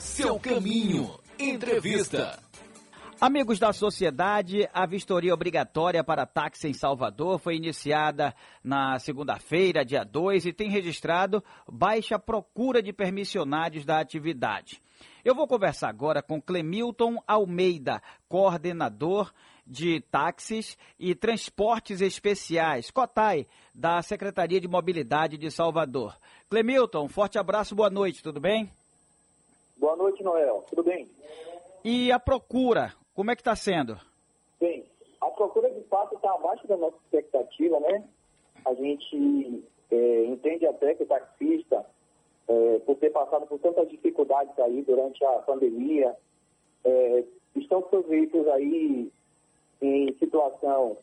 Seu caminho. Entrevista. Amigos da sociedade, a vistoria obrigatória para táxi em Salvador foi iniciada na segunda-feira, dia 2, e tem registrado baixa procura de permissionários da atividade. Eu vou conversar agora com Clemilton Almeida, coordenador de táxis e transportes especiais, COTAI, da Secretaria de Mobilidade de Salvador. Clemilton, forte abraço, boa noite, tudo bem? Boa noite, Noel. Tudo bem? E a procura, como é que está sendo? Bem, a procura de fato está abaixo da nossa expectativa, né? A gente é, entende até que o taxista, é, por ter passado por tantas dificuldades aí durante a pandemia, é, estão seus veículos aí em situação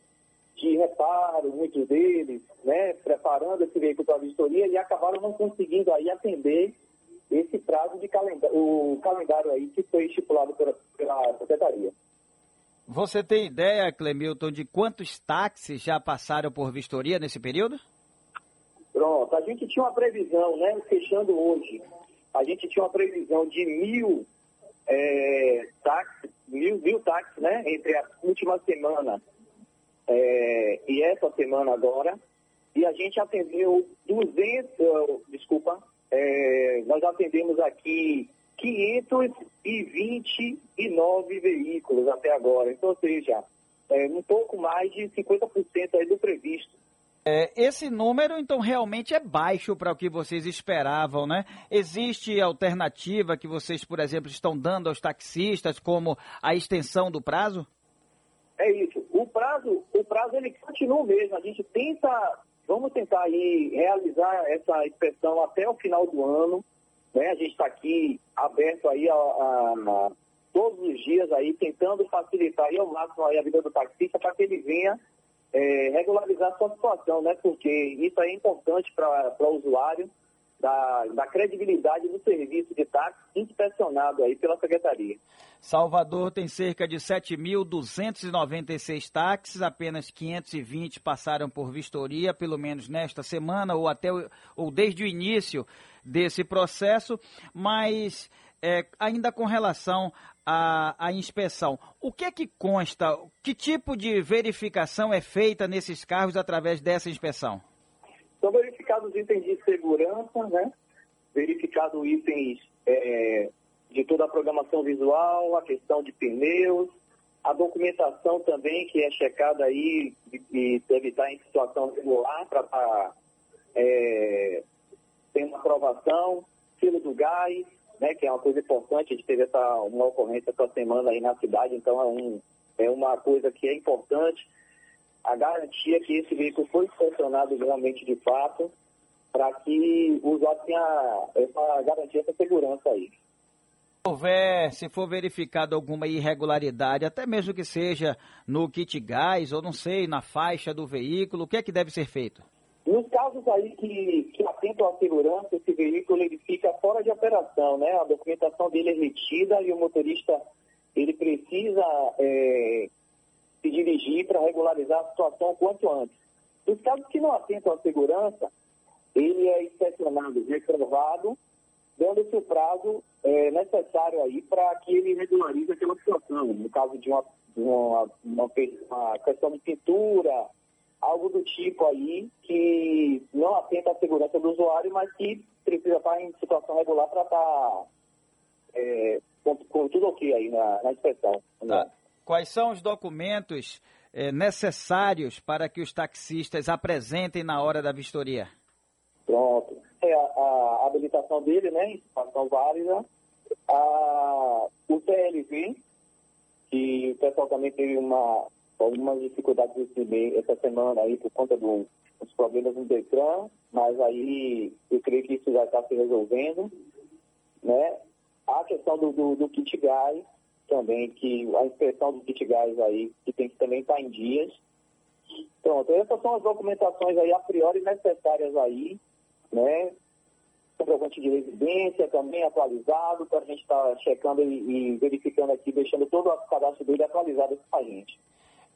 de reparo, muitos deles, né, preparando esse veículo para a vistoria e acabaram não conseguindo aí atender esse prazo de calendário, o calendário aí que foi estipulado pela, pela Secretaria. Você tem ideia, Clemilton, de quantos táxis já passaram por vistoria nesse período? Pronto, a gente tinha uma previsão, né, fechando hoje, a gente tinha uma previsão de mil é, táxis, mil, mil táxis, né, entre a última semana é, e essa semana agora, e a gente atendeu 200, uh, desculpa, é, nós atendemos aqui 529 veículos até agora. Então, ou seja, é, um pouco mais de 50% aí do previsto. É, esse número, então, realmente é baixo para o que vocês esperavam, né? Existe alternativa que vocês, por exemplo, estão dando aos taxistas, como a extensão do prazo? É isso. O prazo, o prazo ele continua mesmo. A gente tenta Vamos tentar aí realizar essa inspeção até o final do ano. Né? A gente está aqui aberto aí a, a, a, todos os dias aí, tentando facilitar aí ao máximo aí a vida do taxista para que ele venha é, regularizar sua situação, né? Porque isso é importante para o usuário da, da credibilidade do serviço de táxi inspecionado aí pela Secretaria. Salvador tem cerca de 7.296 táxis, apenas 520 passaram por vistoria, pelo menos nesta semana ou até ou desde o início desse processo, mas é, ainda com relação à, à, inspeção, o que é que consta? Que tipo de verificação é feita nesses carros através dessa inspeção? São verificados itens de segurança, né? Verificado itens é, de toda a programação visual, a questão de pneus, a documentação também que é checada aí e deve estar em situação regular para estar tá, é, tendo aprovação, selo do gás, né, que é uma coisa importante, a gente teve essa, uma ocorrência essa semana aí na cidade, então é, um, é uma coisa que é importante a garantia que esse veículo foi inspecionado realmente de fato, para que o usuário tenha essa garantia, essa segurança aí. Se houver, se for verificado alguma irregularidade, até mesmo que seja no kit gás ou não sei, na faixa do veículo, o que é que deve ser feito? Nos casos aí que, que atentam à segurança, esse veículo ele fica fora de operação, né? A documentação dele é retida e o motorista ele precisa é, se dirigir para regularizar a situação quanto antes. Nos casos que não atentam à segurança, ele é inspecionado, reprovado, dando-se o prazo é, necessário aí para que ele regularize aquela situação. No caso de uma, uma, uma, uma questão de pintura, algo do tipo aí que não atenta à segurança do usuário, mas que precisa estar em situação regular para estar é, com, com, tudo ok aí na, na inspeção. Né? Quais são os documentos eh, necessários para que os taxistas apresentem na hora da vistoria? Pronto. É a, a habilitação dele, né? Informação válida. A, o TLV, que o pessoal também teve uma, algumas dificuldades essa semana aí por conta do, dos problemas no Detran, mas aí eu creio que isso já está se resolvendo. Né? A questão do, do, do kit gás, também que a inspeção do kit gás aí, que tem que também estar em dias. Pronto, essas são as documentações aí a priori necessárias aí, né? Comprovante de residência também atualizado, para a gente estar tá checando e, e, verificando aqui, deixando todo o cadastro dele atualizado para a gente.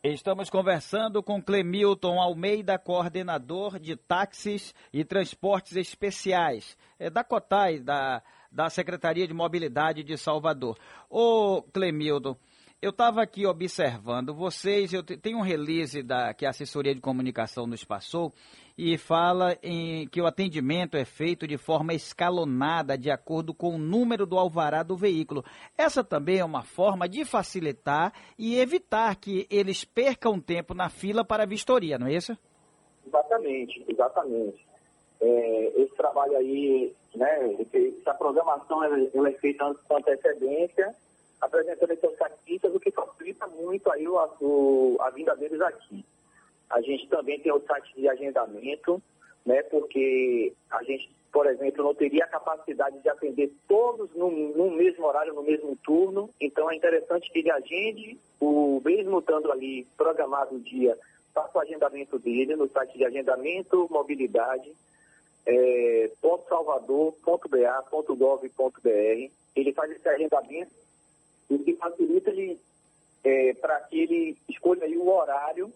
Estamos conversando com Clemilton Almeida, coordenador de táxis e transportes especiais é, da COTAI, da, da Secretaria de Mobilidade de Salvador. Ô Clemilton, eu estava aqui observando vocês, eu tenho um release da, que a assessoria de comunicação nos passou e fala em que o atendimento é feito de forma escalonada, de acordo com o número do alvará do veículo. Essa também é uma forma de facilitar e evitar que eles percam tempo na fila para a vistoria, não é isso? Exatamente, exatamente. É, esse trabalho aí, né, essa programação ela, é feita com antecedência apresentando esses taxistas, o que facilita muito aí o, o, a vinda deles aqui. A gente também tem o site de agendamento, né, porque a gente, por exemplo, não teria a capacidade de atender todos no, no mesmo horário, no mesmo turno, então é interessante que ele agende, o mesmo estando ali programado o dia, faça o agendamento dele no site de agendamento, mobilidade, é, .salvador.ba.gov.br. Ele faz esse agendamento o que facilita ele, é, para que ele escolha o horário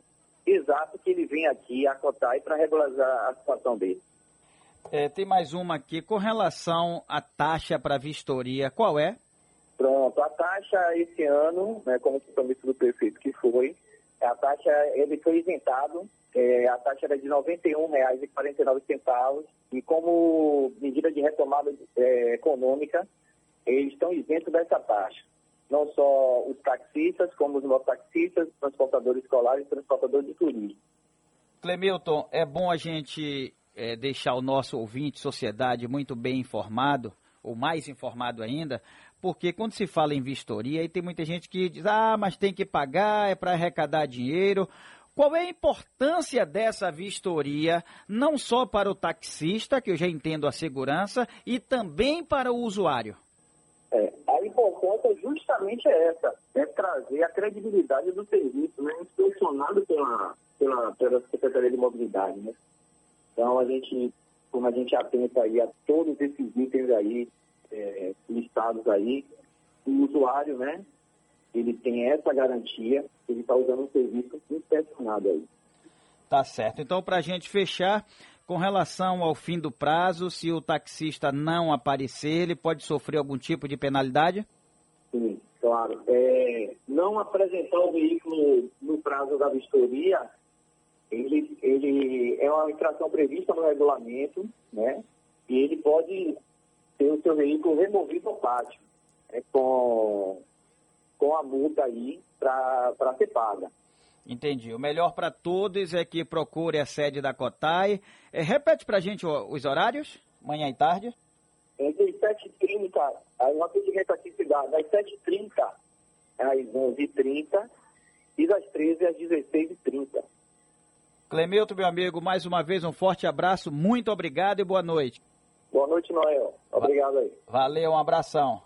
exato que ele vem aqui a Cotai para regularizar a situação dele. É, tem mais uma aqui com relação à taxa para vistoria, qual é? Pronto, a taxa esse ano, né, como compromisso do prefeito que foi, a taxa ele foi isentado, é, a taxa era de R$ 91,49 e como medida de retomada é, econômica, eles estão isentos dessa taxa não só os taxistas, como os mototaxistas, transportadores escolares transportadores de turismo. Clemilton, é bom a gente é, deixar o nosso ouvinte, sociedade, muito bem informado, ou mais informado ainda, porque quando se fala em vistoria, aí tem muita gente que diz, ah, mas tem que pagar, é para arrecadar dinheiro. Qual é a importância dessa vistoria, não só para o taxista, que eu já entendo a segurança, e também para o usuário? A importância justamente é essa, é trazer a credibilidade do serviço, né, inspecionado pela, pela, pela Secretaria de Mobilidade, né. Então, a gente, como a gente atenta aí a todos esses itens aí, é, listados aí, o usuário, né, ele tem essa garantia, ele está usando um serviço inspecionado aí. Tá certo. Então, para a gente fechar, com relação ao fim do prazo, se o taxista não aparecer, ele pode sofrer algum tipo de penalidade? Sim, claro. É, não apresentar o veículo no prazo da vistoria, ele, ele é uma infração prevista no regulamento, né? E ele pode ter o seu veículo removido ao pátio, né, com, com a multa aí para ser paga. Entendi. O melhor para todos é que procure a sede da Cotai. É, repete para a gente os horários, manhã e tarde. Entre 7h30, aí se dá das 7h30 às 11h30 e das 13 às 16h30. Clemilton, meu amigo, mais uma vez um forte abraço, muito obrigado e boa noite. Boa noite, Noel. Obrigado aí. Valeu, um abração.